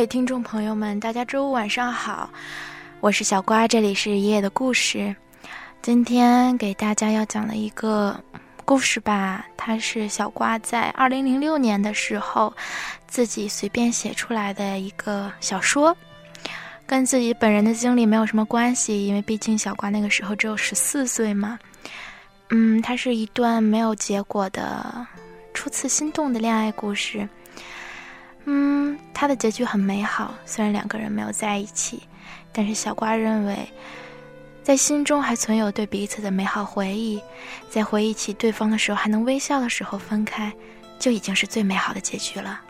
位听众朋友们，大家周五晚上好，我是小瓜，这里是爷爷的故事。今天给大家要讲的一个故事吧，它是小瓜在二零零六年的时候自己随便写出来的一个小说，跟自己本人的经历没有什么关系，因为毕竟小瓜那个时候只有十四岁嘛。嗯，它是一段没有结果的初次心动的恋爱故事。嗯，他的结局很美好，虽然两个人没有在一起，但是小瓜认为，在心中还存有对彼此的美好回忆，在回忆起对方的时候还能微笑的时候分开，就已经是最美好的结局了。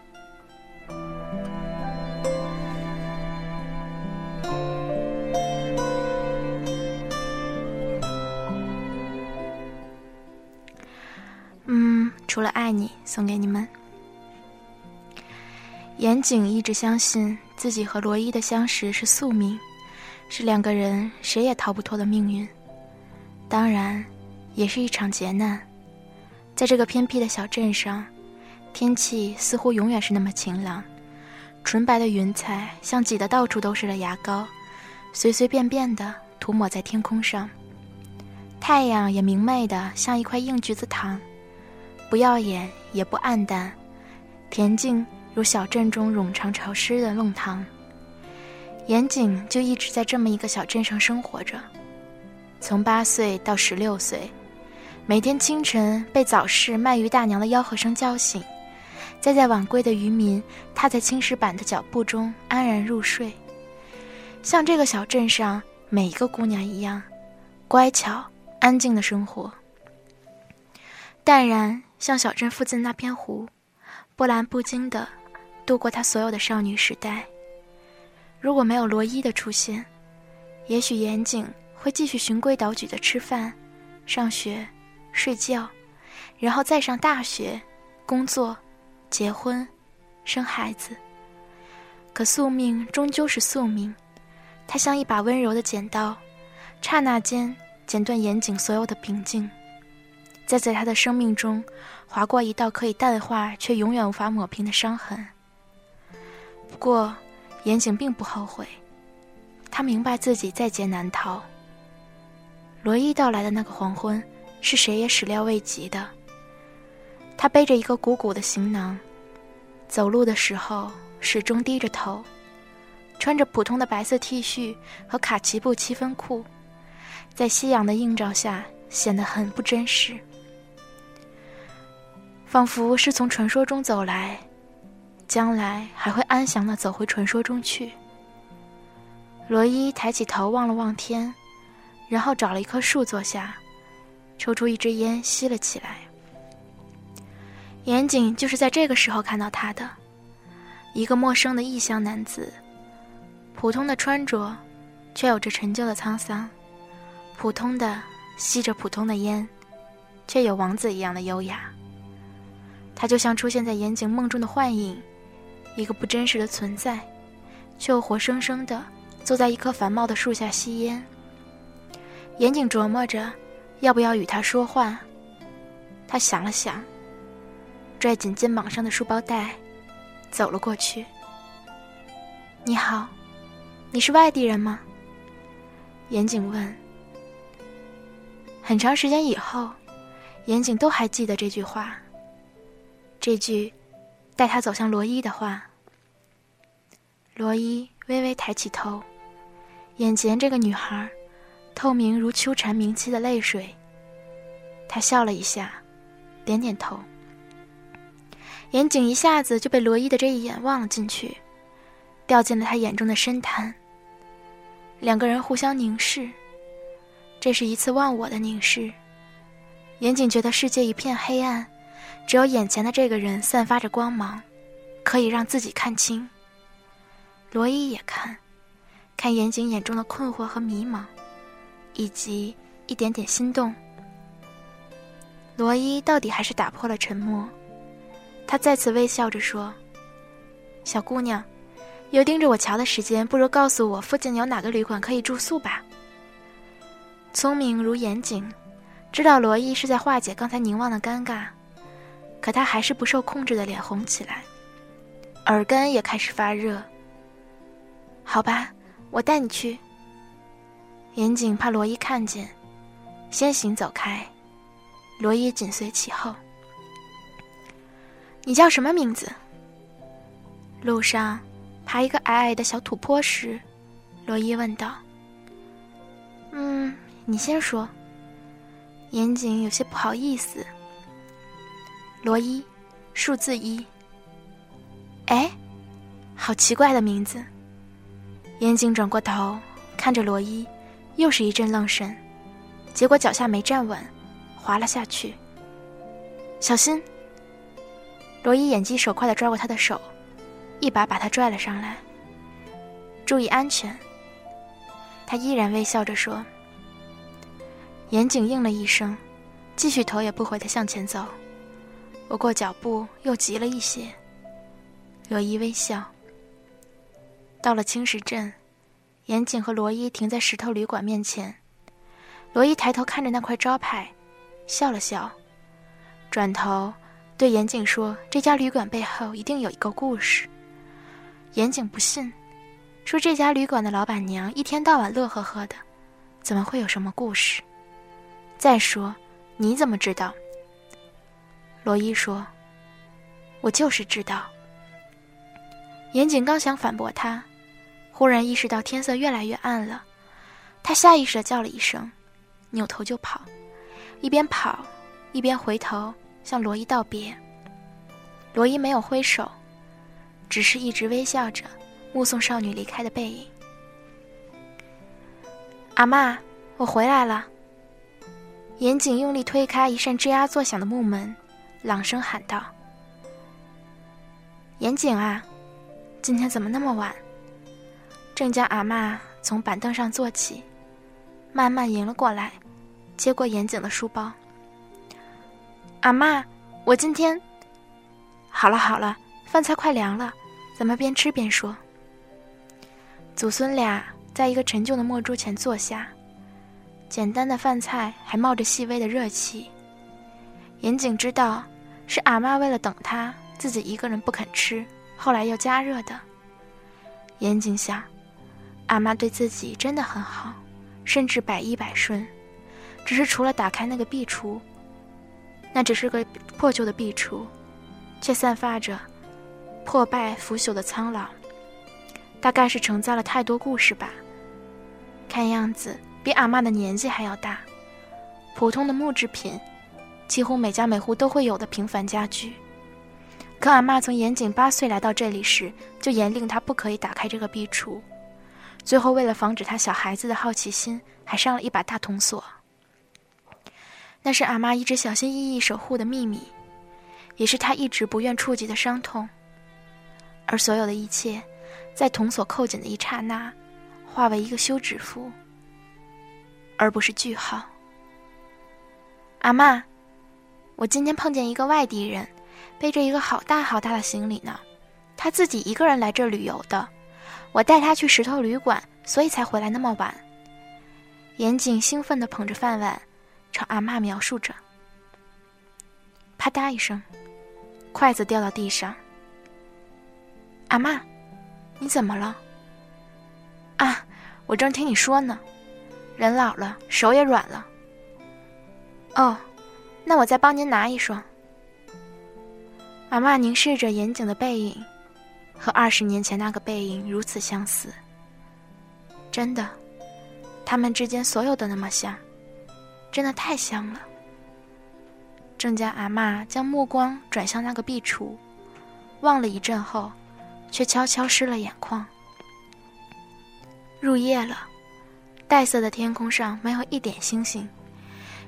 嗯，除了爱你，送给你们。严谨一直相信自己和罗伊的相识是宿命，是两个人谁也逃不脱的命运。当然，也是一场劫难。在这个偏僻的小镇上，天气似乎永远是那么晴朗，纯白的云彩像挤得到处都是的牙膏，随随便便的涂抹在天空上。太阳也明媚的像一块硬橘子糖，不耀眼也不暗淡，恬静。如小镇中冗长潮湿的弄堂，严谨就一直在这么一个小镇上生活着。从八岁到十六岁，每天清晨被早市卖鱼大娘的吆喝声叫醒，再在晚归的渔民踏在青石板的脚步中安然入睡。像这个小镇上每一个姑娘一样，乖巧安静的生活，淡然像小镇附近那片湖，波澜不惊的。度过她所有的少女时代。如果没有罗伊的出现，也许严谨会继续循规蹈矩的吃饭、上学、睡觉，然后再上大学、工作、结婚、生孩子。可宿命终究是宿命，它像一把温柔的剪刀，刹那间剪断严谨所有的平静，再在他的生命中划过一道可以淡化却永远无法抹平的伤痕。不过，严井并不后悔，他明白自己在劫难逃。罗伊到来的那个黄昏，是谁也始料未及的。他背着一个鼓鼓的行囊，走路的时候始终低着头，穿着普通的白色 T 恤和卡其布七分裤，在夕阳的映照下显得很不真实，仿佛是从传说中走来。将来还会安详的走回传说中去。罗伊抬起头望了望天，然后找了一棵树坐下，抽出一支烟吸了起来。严谨就是在这个时候看到他的，一个陌生的异乡男子，普通的穿着，却有着陈旧的沧桑；普通的吸着普通的烟，却有王子一样的优雅。他就像出现在严谨梦中的幻影。一个不真实的存在，却又活生生的坐在一棵繁茂的树下吸烟。严谨琢磨着，要不要与他说话。他想了想，拽紧肩膀上的书包带，走了过去。你好，你是外地人吗？严谨问。很长时间以后，严谨都还记得这句话。这句。带他走向罗伊的话，罗伊微微抬起头，眼前这个女孩，透明如秋蝉鸣泣的泪水。他笑了一下，点点头。严谨一下子就被罗伊的这一眼望了进去，掉进了他眼中的深潭。两个人互相凝视，这是一次忘我的凝视。严谨觉得世界一片黑暗，只有眼前的这个人散发着光芒，可以让自己看清。罗伊也看，看严谨眼中的困惑和迷茫，以及一点点心动。罗伊到底还是打破了沉默，他再次微笑着说：“小姑娘，有盯着我瞧的时间，不如告诉我附近有哪个旅馆可以住宿吧。”聪明如严谨。知道罗伊是在化解刚才凝望的尴尬，可他还是不受控制的脸红起来，耳根也开始发热。好吧，我带你去。严谨怕罗伊看见，先行走开，罗伊紧随其后。你叫什么名字？路上爬一个矮矮的小土坡时，罗伊问道：“嗯，你先说。”严谨有些不好意思。罗伊，数字一。哎，好奇怪的名字。严谨转过头看着罗伊，又是一阵愣神，结果脚下没站稳，滑了下去。小心！罗伊眼疾手快的抓过他的手，一把把他拽了上来。注意安全。他依然微笑着说。严谨应了一声，继续头也不回的向前走。不过脚步又急了一些。罗伊微笑。到了青石镇，严谨和罗伊停在石头旅馆面前。罗伊抬头看着那块招牌，笑了笑，转头对严谨说：“这家旅馆背后一定有一个故事。”严谨不信，说：“这家旅馆的老板娘一天到晚乐呵呵的，怎么会有什么故事？”再说，你怎么知道？罗伊说：“我就是知道。”严谨刚想反驳他，忽然意识到天色越来越暗了，他下意识的叫了一声，扭头就跑，一边跑一边回头向罗伊道别。罗伊没有挥手，只是一直微笑着目送少女离开的背影。阿妈，我回来了。严谨用力推开一扇吱呀作响的木门，朗声喊道：“严谨啊，今天怎么那么晚？”正将阿妈从板凳上坐起，慢慢迎了过来，接过严谨的书包。“阿妈，我今天……好了好了，饭菜快凉了，咱们边吃边说。”祖孙俩在一个陈旧的墨桌前坐下。简单的饭菜还冒着细微的热气。严谨知道，是阿妈为了等他，自己一个人不肯吃，后来又加热的。严谨想，阿妈对自己真的很好，甚至百依百顺，只是除了打开那个壁橱，那只是个破旧的壁橱，却散发着破败腐朽的苍老，大概是承载了太多故事吧。看样子。比阿妈的年纪还要大，普通的木制品，几乎每家每户都会有的平凡家具。可阿妈从严井八岁来到这里时，就严令他不可以打开这个壁橱。最后，为了防止他小孩子的好奇心，还上了一把大铜锁。那是阿妈一直小心翼翼守护的秘密，也是他一直不愿触及的伤痛。而所有的一切，在铜锁扣紧的一刹那，化为一个休止符。而不是句号。阿妈，我今天碰见一个外地人，背着一个好大好大的行李呢。他自己一个人来这旅游的，我带他去石头旅馆，所以才回来那么晚。严谨兴奋地捧着饭碗，朝阿妈描述着。啪嗒一声，筷子掉到地上。阿妈，你怎么了？啊，我正听你说呢。人老了，手也软了。哦，那我再帮您拿一双。阿妈凝视着严谨的背影，和二十年前那个背影如此相似。真的，他们之间所有的那么像，真的太像了。郑家阿妈将目光转向那个壁橱，望了一阵后，却悄悄湿了眼眶。入夜了。黛色的天空上没有一点星星，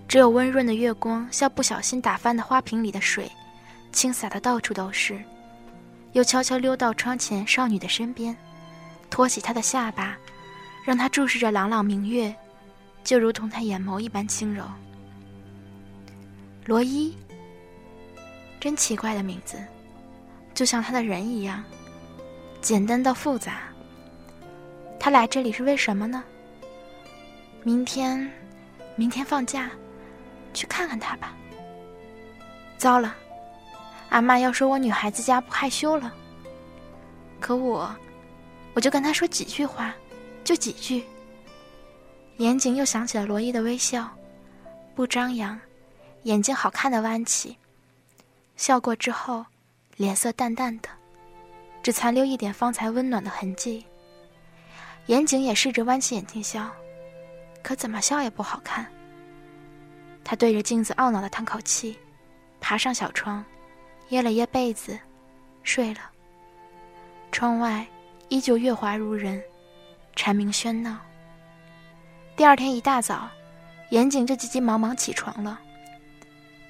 只有温润的月光，像不小心打翻的花瓶里的水，倾洒的到处都是。又悄悄溜到窗前少女的身边，托起她的下巴，让她注视着朗朗明月，就如同她眼眸一般轻柔。罗伊，真奇怪的名字，就像他的人一样，简单到复杂。他来这里是为什么呢？明天，明天放假，去看看他吧。糟了，阿妈要说我女孩子家不害羞了。可我，我就跟他说几句话，就几句。眼睛又想起了罗伊的微笑，不张扬。眼睛好看的弯起，笑过之后，脸色淡淡的，只残留一点方才温暖的痕迹。严景也试着弯起眼睛笑，可怎么笑也不好看。他对着镜子懊恼的叹口气，爬上小床，掖了掖被子，睡了。窗外依旧月华如人，蝉鸣喧闹。第二天一大早，严景就急急忙忙起床了。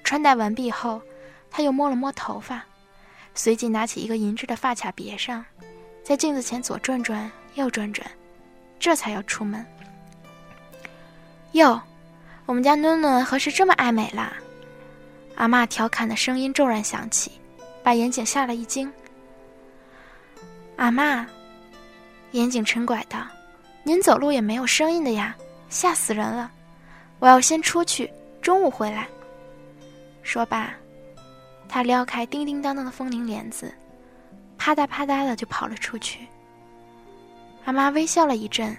穿戴完毕后，他又摸了摸头发，随即拿起一个银质的发卡别上，在镜子前左转转右转转，这才要出门。哟，我们家囡囡何时这么爱美啦？阿妈调侃的声音骤然响起，把严景吓了一惊。阿妈，严景嗔怪道：“您走路也没有声音的呀，吓死人了！我要先出去，中午回来。”说罢，他撩开叮叮当当的风铃帘子，啪嗒啪嗒的就跑了出去。阿妈微笑了一阵，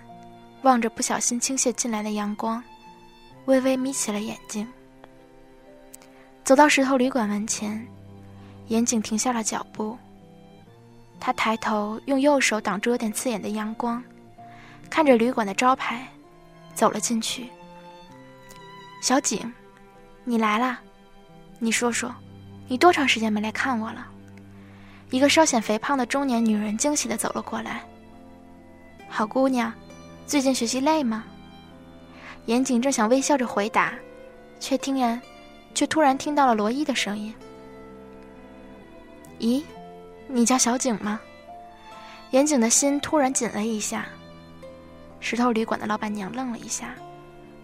望着不小心倾泻进来的阳光，微微眯起了眼睛。走到石头旅馆门前，严景停下了脚步。他抬头用右手挡住有点刺眼的阳光，看着旅馆的招牌，走了进去。小景，你来啦。你说说，你多长时间没来看我了？一个稍显肥胖的中年女人惊喜地走了过来。好姑娘，最近学习累吗？严谨正想微笑着回答，却听然，却突然听到了罗伊的声音。咦，你叫小景吗？严谨的心突然紧了一下。石头旅馆的老板娘愣了一下，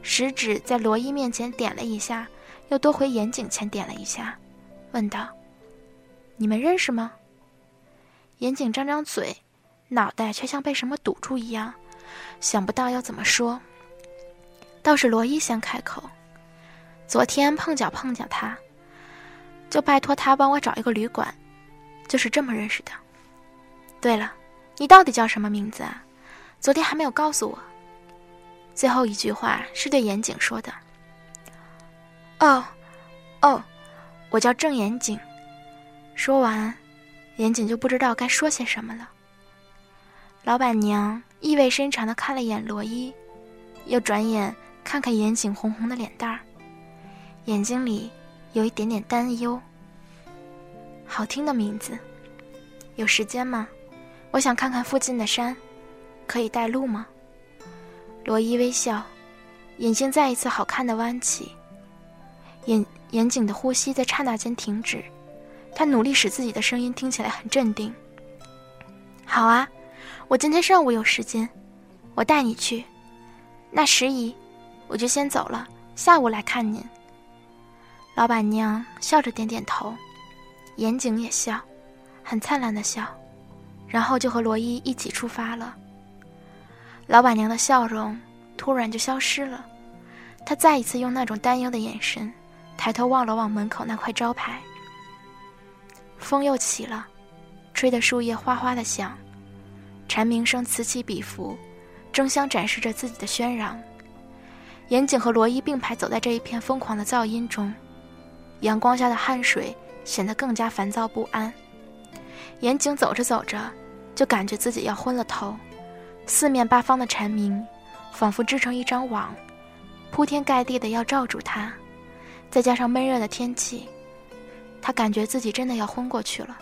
食指在罗伊面前点了一下。又多回严景前点了一下，问道：“你们认识吗？”严景张张嘴，脑袋却像被什么堵住一样，想不到要怎么说。倒是罗伊先开口：“昨天碰巧碰见他，就拜托他帮我找一个旅馆，就是这么认识的。对了，你到底叫什么名字啊？昨天还没有告诉我。”最后一句话是对严景说的。哦，哦，我叫郑严景。说完，严景就不知道该说些什么了。老板娘意味深长的看了一眼罗伊，又转眼看看严景红红的脸蛋儿，眼睛里有一点点担忧。好听的名字，有时间吗？我想看看附近的山，可以带路吗？罗伊微笑，眼睛再一次好看的弯起。严严谨的呼吸在刹那间停止，他努力使自己的声音听起来很镇定。好啊，我今天上午有时间，我带你去。那时宜，我就先走了，下午来看您。老板娘笑着点点头，严谨也笑，很灿烂的笑，然后就和罗伊一起出发了。老板娘的笑容突然就消失了，她再一次用那种担忧的眼神。抬头望了望门口那块招牌，风又起了，吹得树叶哗哗的响，蝉鸣声此起彼伏，争相展示着自己的喧嚷。严景和罗伊并排走在这一片疯狂的噪音中，阳光下的汗水显得更加烦躁不安。严景走着走着，就感觉自己要昏了头，四面八方的蝉鸣，仿佛织成一张网，铺天盖地的要罩住他。再加上闷热的天气，他感觉自己真的要昏过去了。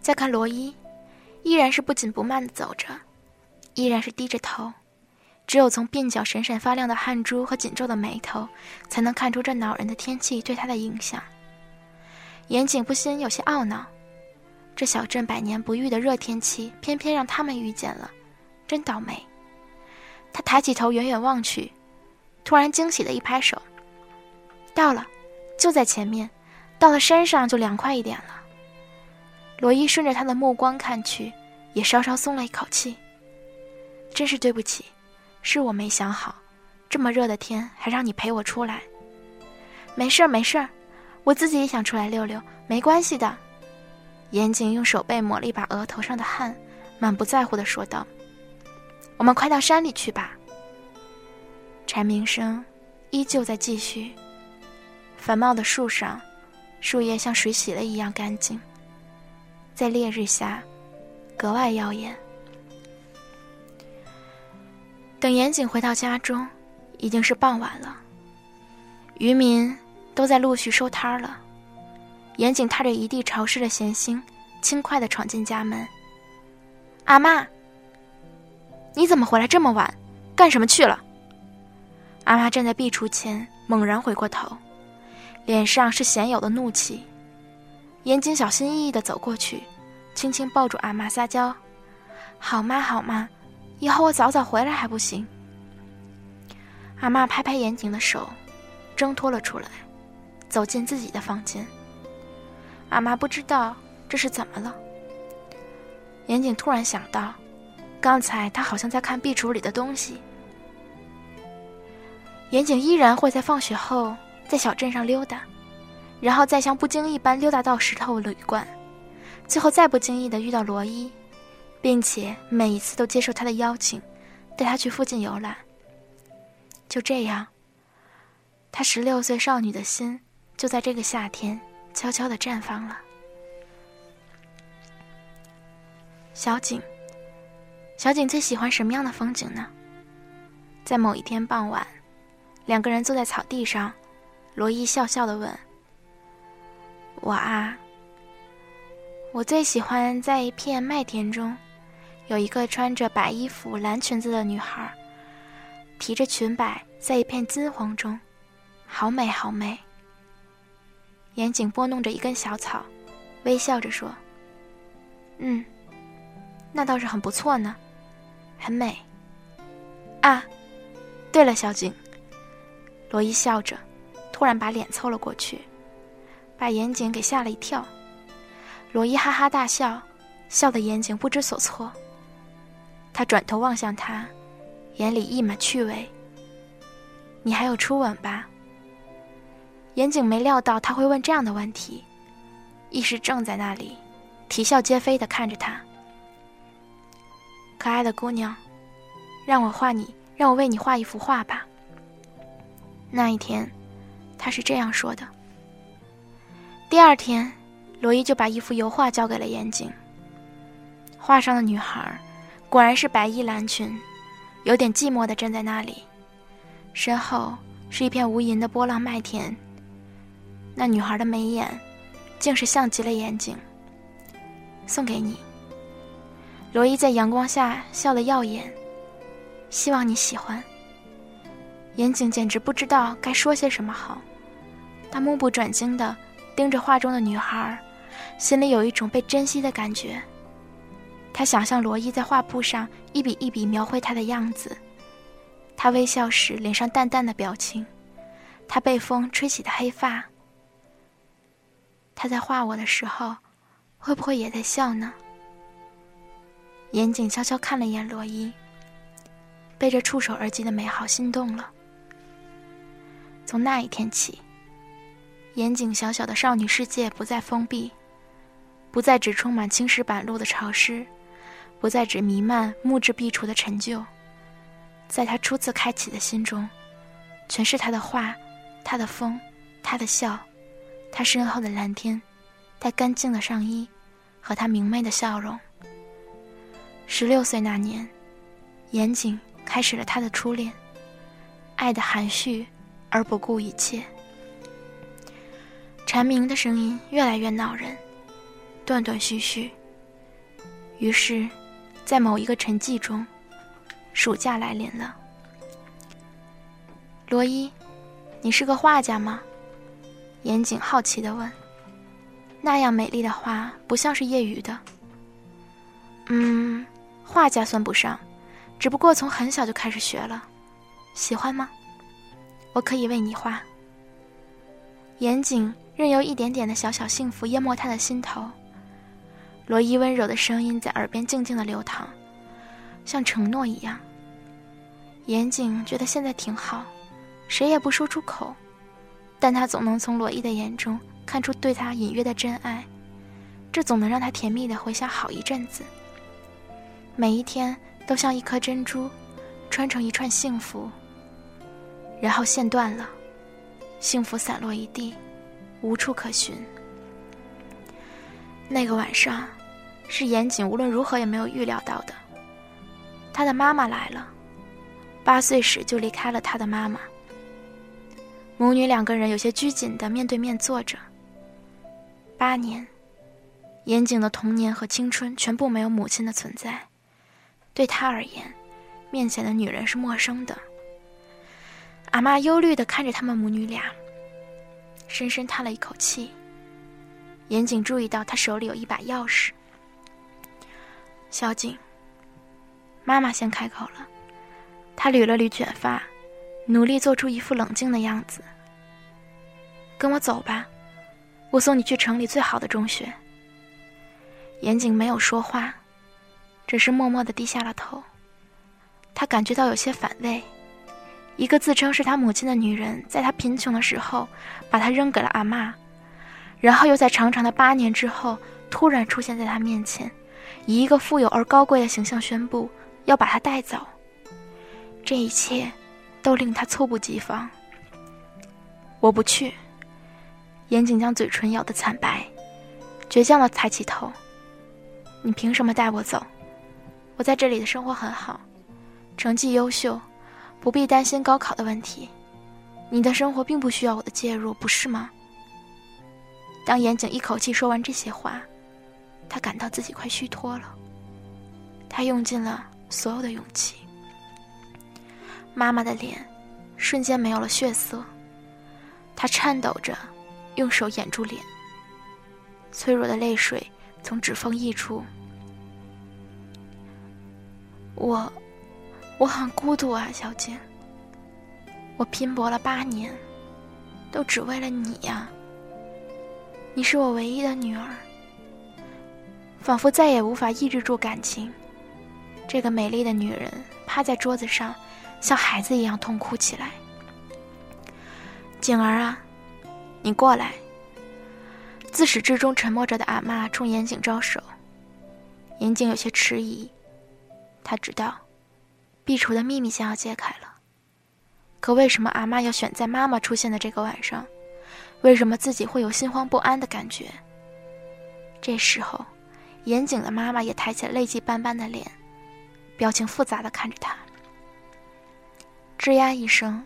再看罗伊，依然是不紧不慢的走着，依然是低着头，只有从鬓角闪闪发亮的汗珠和紧皱的眉头，才能看出这恼人的天气对他的影响。严谨不禁有些懊恼：这小镇百年不遇的热天气，偏偏让他们遇见了，真倒霉。他抬起头，远远望去，突然惊喜的一拍手：“到了，就在前面，到了山上就凉快一点了。”罗伊顺着他的目光看去，也稍稍松了一口气：“真是对不起。”是我没想好，这么热的天还让你陪我出来。没事儿，没事儿，我自己也想出来溜溜，没关系的。严谨用手背抹了一把额头上的汗，满不在乎地说道：“我们快到山里去吧。”蝉鸣声依旧在继续。繁茂的树上，树叶像水洗了一样干净，在烈日下格外耀眼。等严谨回到家中，已经是傍晚了。渔民都在陆续收摊了。严谨踏着一地潮湿的咸腥，轻快地闯进家门。阿妈，你怎么回来这么晚？干什么去了？阿妈站在壁橱前，猛然回过头，脸上是鲜有的怒气。严谨小心翼翼地走过去，轻轻抱住阿妈，撒娇：“好妈，好妈。”以后我早早回来还不行。阿妈拍拍严谨的手，挣脱了出来，走进自己的房间。阿妈不知道这是怎么了。严谨突然想到，刚才他好像在看壁橱里的东西。严谨依然会在放学后在小镇上溜达，然后再像不经意般溜达到石头旅馆，最后再不经意的遇到罗伊。并且每一次都接受他的邀请，带他去附近游览。就这样，他十六岁少女的心就在这个夏天悄悄的绽放了。小景，小景最喜欢什么样的风景呢？在某一天傍晚，两个人坐在草地上，罗伊笑笑的问：“我啊，我最喜欢在一片麦田中。”有一个穿着白衣服、蓝裙子的女孩，提着裙摆，在一片金黄中，好美，好美。严谨拨弄着一根小草，微笑着说：“嗯，那倒是很不错呢，很美。”啊，对了，小景。罗伊笑着，突然把脸凑了过去，把严谨给吓了一跳。罗伊哈哈大笑，笑得严谨不知所措。他转头望向他，眼里溢满趣味。你还有初吻吧？严谨没料到他会问这样的问题，一时怔在那里，啼笑皆非的看着他。可爱的姑娘，让我画你，让我为你画一幅画吧。那一天，他是这样说的。第二天，罗伊就把一幅油画交给了严谨。画上的女孩。果然是白衣蓝裙，有点寂寞的站在那里，身后是一片无垠的波浪麦田。那女孩的眉眼，竟是像极了严谨。送给你，罗伊在阳光下笑得耀眼，希望你喜欢。严谨简直不知道该说些什么好，他目不转睛地盯着画中的女孩，心里有一种被珍惜的感觉。他想象罗伊在画布上一笔一笔描绘她的样子，他微笑时脸上淡淡的表情，他被风吹起的黑发。他在画我的时候，会不会也在笑呢？严谨悄悄看了一眼罗伊，被这触手而及的美好心动了。从那一天起，严谨小小的少女世界不再封闭，不再只充满青石板路的潮湿。不再只弥漫木质壁橱的陈旧，在他初次开启的心中，全是他的画，他的风，他的笑，他身后的蓝天，他干净的上衣，和他明媚的笑容。十六岁那年，严谨开始了他的初恋，爱的含蓄而不顾一切。蝉鸣的声音越来越恼人，断断续续。于是。在某一个沉寂中，暑假来临了。罗伊，你是个画家吗？严谨好奇地问。那样美丽的画，不像是业余的。嗯，画家算不上，只不过从很小就开始学了。喜欢吗？我可以为你画。严谨任由一点点的小小幸福淹没他的心头。罗伊温柔的声音在耳边静静的流淌，像承诺一样。严谨觉得现在挺好，谁也不说出口，但他总能从罗伊的眼中看出对他隐约的真爱，这总能让他甜蜜的回想好一阵子。每一天都像一颗珍珠，穿成一串幸福，然后线断了，幸福散落一地，无处可寻。那个晚上。是严谨无论如何也没有预料到的。他的妈妈来了，八岁时就离开了他的妈妈。母女两个人有些拘谨的面对面坐着。八年，严谨的童年和青春全部没有母亲的存在，对他而言，面前的女人是陌生的。阿妈忧虑的看着他们母女俩，深深叹了一口气。严谨注意到他手里有一把钥匙。小景，妈妈先开口了。她捋了捋卷发，努力做出一副冷静的样子。跟我走吧，我送你去城里最好的中学。严景没有说话，只是默默的低下了头。他感觉到有些反胃。一个自称是他母亲的女人，在他贫穷的时候，把他扔给了阿妈，然后又在长长的八年之后，突然出现在他面前。以一个富有而高贵的形象宣布要把他带走，这一切都令他猝不及防。我不去。严谨将嘴唇咬得惨白，倔强地抬起头。你凭什么带我走？我在这里的生活很好，成绩优秀，不必担心高考的问题。你的生活并不需要我的介入，不是吗？当严谨一口气说完这些话。他感到自己快虚脱了。他用尽了所有的勇气。妈妈的脸瞬间没有了血色，她颤抖着，用手掩住脸。脆弱的泪水从指缝溢出。我，我很孤独啊，小姐。我拼搏了八年，都只为了你呀。你是我唯一的女儿。仿佛再也无法抑制住感情，这个美丽的女人趴在桌子上，像孩子一样痛哭起来。景儿啊，你过来。自始至终沉默着的阿妈冲严景招手，严景有些迟疑。他知道，壁橱的秘密将要揭开了。可为什么阿妈要选在妈妈出现的这个晚上？为什么自己会有心慌不安的感觉？这时候。严谨的妈妈也抬起了泪迹斑斑的脸，表情复杂的看着他。吱呀一声，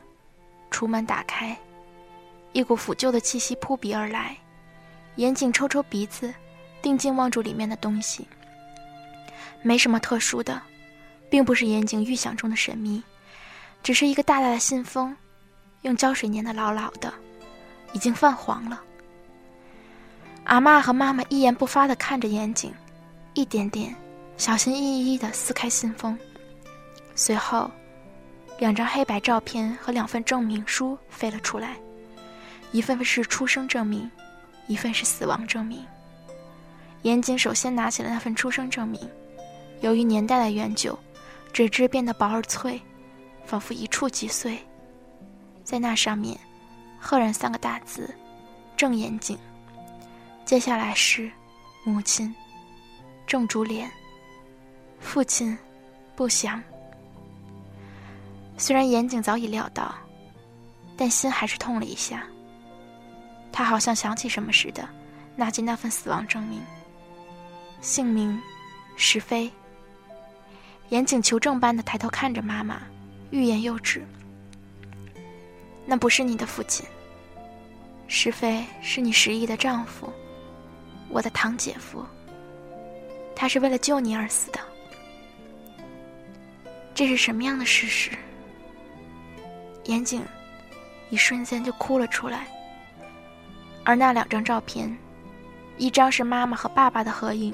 橱门打开，一股腐旧的气息扑鼻而来。严谨抽抽鼻子，定睛望住里面的东西。没什么特殊的，并不是严谨预想中的神秘，只是一个大大的信封，用胶水粘得牢牢的，已经泛黄了。阿妈和妈妈一言不发的看着严谨。一点点，小心翼翼地撕开信封，随后，两张黑白照片和两份证明书飞了出来，一份是出生证明，一份是死亡证明。严谨首先拿起了那份出生证明，由于年代的远久，纸质变得薄而脆，仿佛一触即碎。在那上面，赫然三个大字：“郑严谨。”接下来是母亲。郑竹莲，父亲不详。虽然严谨早已料到，但心还是痛了一下。他好像想起什么似的，拿起那份死亡证明。姓名，石飞。严谨求证般的抬头看着妈妈，欲言又止。那不是你的父亲。石飞是你十一的丈夫，我的堂姐夫。他是为了救你而死的，这是什么样的事实？严谨一瞬间就哭了出来。而那两张照片，一张是妈妈和爸爸的合影，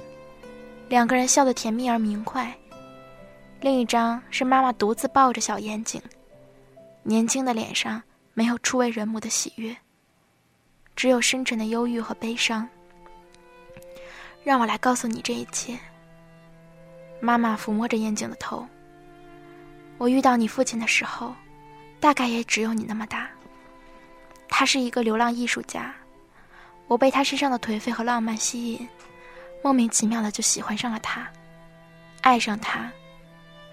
两个人笑得甜蜜而明快；另一张是妈妈独自抱着小眼睛，年轻的脸上没有初为人母的喜悦，只有深沉的忧郁和悲伤。让我来告诉你这一切。妈妈抚摸着眼睛的头。我遇到你父亲的时候，大概也只有你那么大。他是一个流浪艺术家。我被他身上的颓废和浪漫吸引，莫名其妙的就喜欢上了他，爱上他，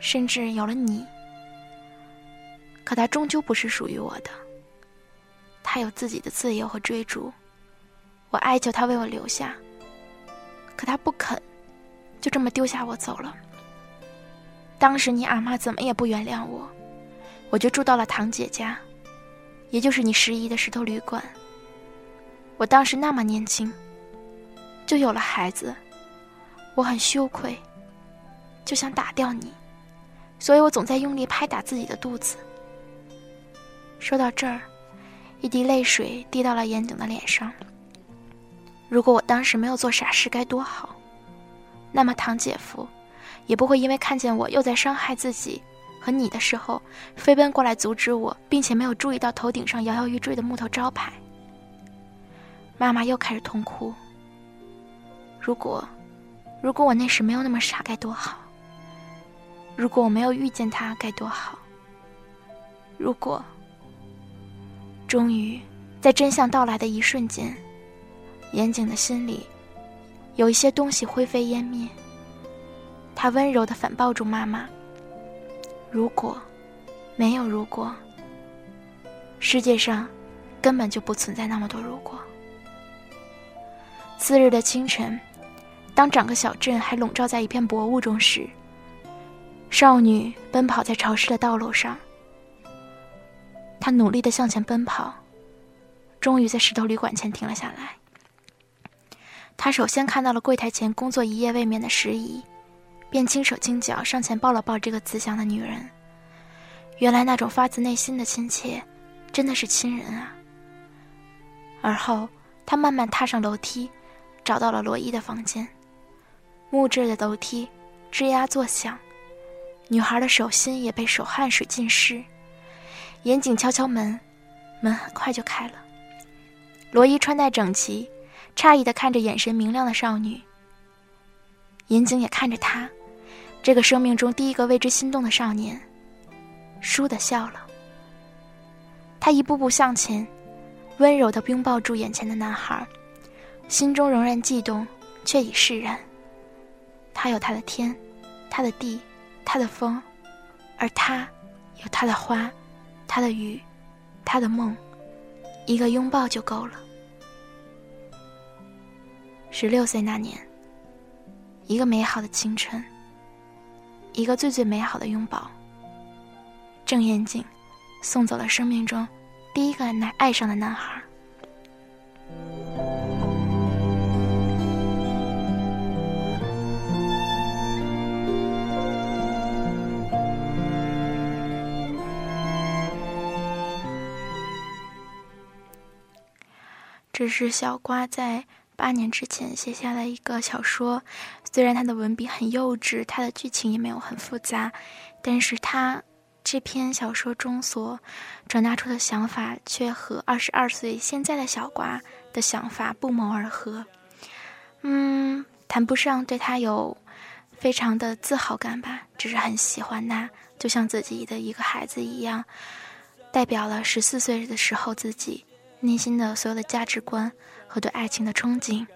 甚至有了你。可他终究不是属于我的。他有自己的自由和追逐，我哀求他为我留下，可他不肯，就这么丢下我走了。当时你阿妈怎么也不原谅我，我就住到了堂姐家，也就是你十姨的石头旅馆。我当时那么年轻，就有了孩子，我很羞愧，就想打掉你，所以我总在用力拍打自己的肚子。说到这儿，一滴泪水滴到了严总的脸上。如果我当时没有做傻事，该多好！那么唐姐夫，也不会因为看见我又在伤害自己和你的时候，飞奔过来阻止我，并且没有注意到头顶上摇摇欲坠的木头招牌。妈妈又开始痛哭。如果，如果我那时没有那么傻，该多好。如果我没有遇见他，该多好。如果，终于，在真相到来的一瞬间，严谨的心里，有一些东西灰飞烟灭。他温柔的反抱住妈妈。如果，没有如果，世界上，根本就不存在那么多如果。次日的清晨，当整个小镇还笼罩在一片薄雾中时，少女奔跑在潮湿的道路上。她努力的向前奔跑，终于在石头旅馆前停了下来。他首先看到了柜台前工作一夜未眠的石姨，便轻手轻脚上前抱了抱这个慈祥的女人。原来那种发自内心的亲切，真的是亲人啊。而后，他慢慢踏上楼梯。找到了罗伊的房间，木质的楼梯吱呀作响，女孩的手心也被手汗水浸湿。严谨敲敲门，门很快就开了。罗伊穿戴整齐，诧异的看着眼神明亮的少女。严谨也看着他，这个生命中第一个为之心动的少年，倏地笑了。他一步步向前，温柔的拥抱住眼前的男孩。心中仍然悸动，却已释然。他有他的天，他的地，他的风，而他有他的花，他的雨，他的梦。一个拥抱就够了。十六岁那年，一个美好的青春，一个最最美好的拥抱。郑燕景送走了生命中第一个男爱上的男孩。这是小瓜在八年之前写下的一个小说，虽然他的文笔很幼稚，他的剧情也没有很复杂，但是他这篇小说中所传达出的想法，却和二十二岁现在的小瓜的想法不谋而合。嗯，谈不上对他有非常的自豪感吧，只是很喜欢他，就像自己的一个孩子一样，代表了十四岁的时候自己。内心的所有的价值观和对爱情的憧憬。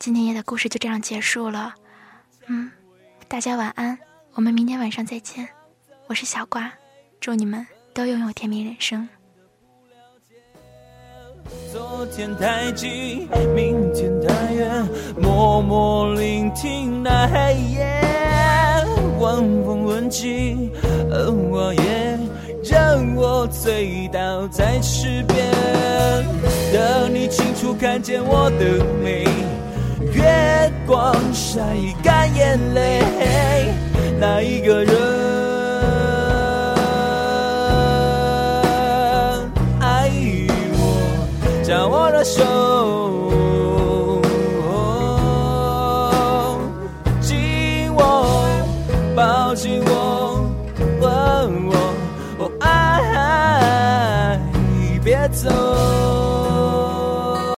今天夜的故事就这样结束了，嗯，大家晚安，我们明天晚上再见。我是小瓜，祝你们都拥有甜蜜人生。昨天太近，明天太远，默默聆听那黑夜，晚风吻尽，而我也。让我醉倒在池边，等你清楚看见我的美月光晒干眼泪哪一个人爱我将我的手紧握抱紧我吻我爱别走。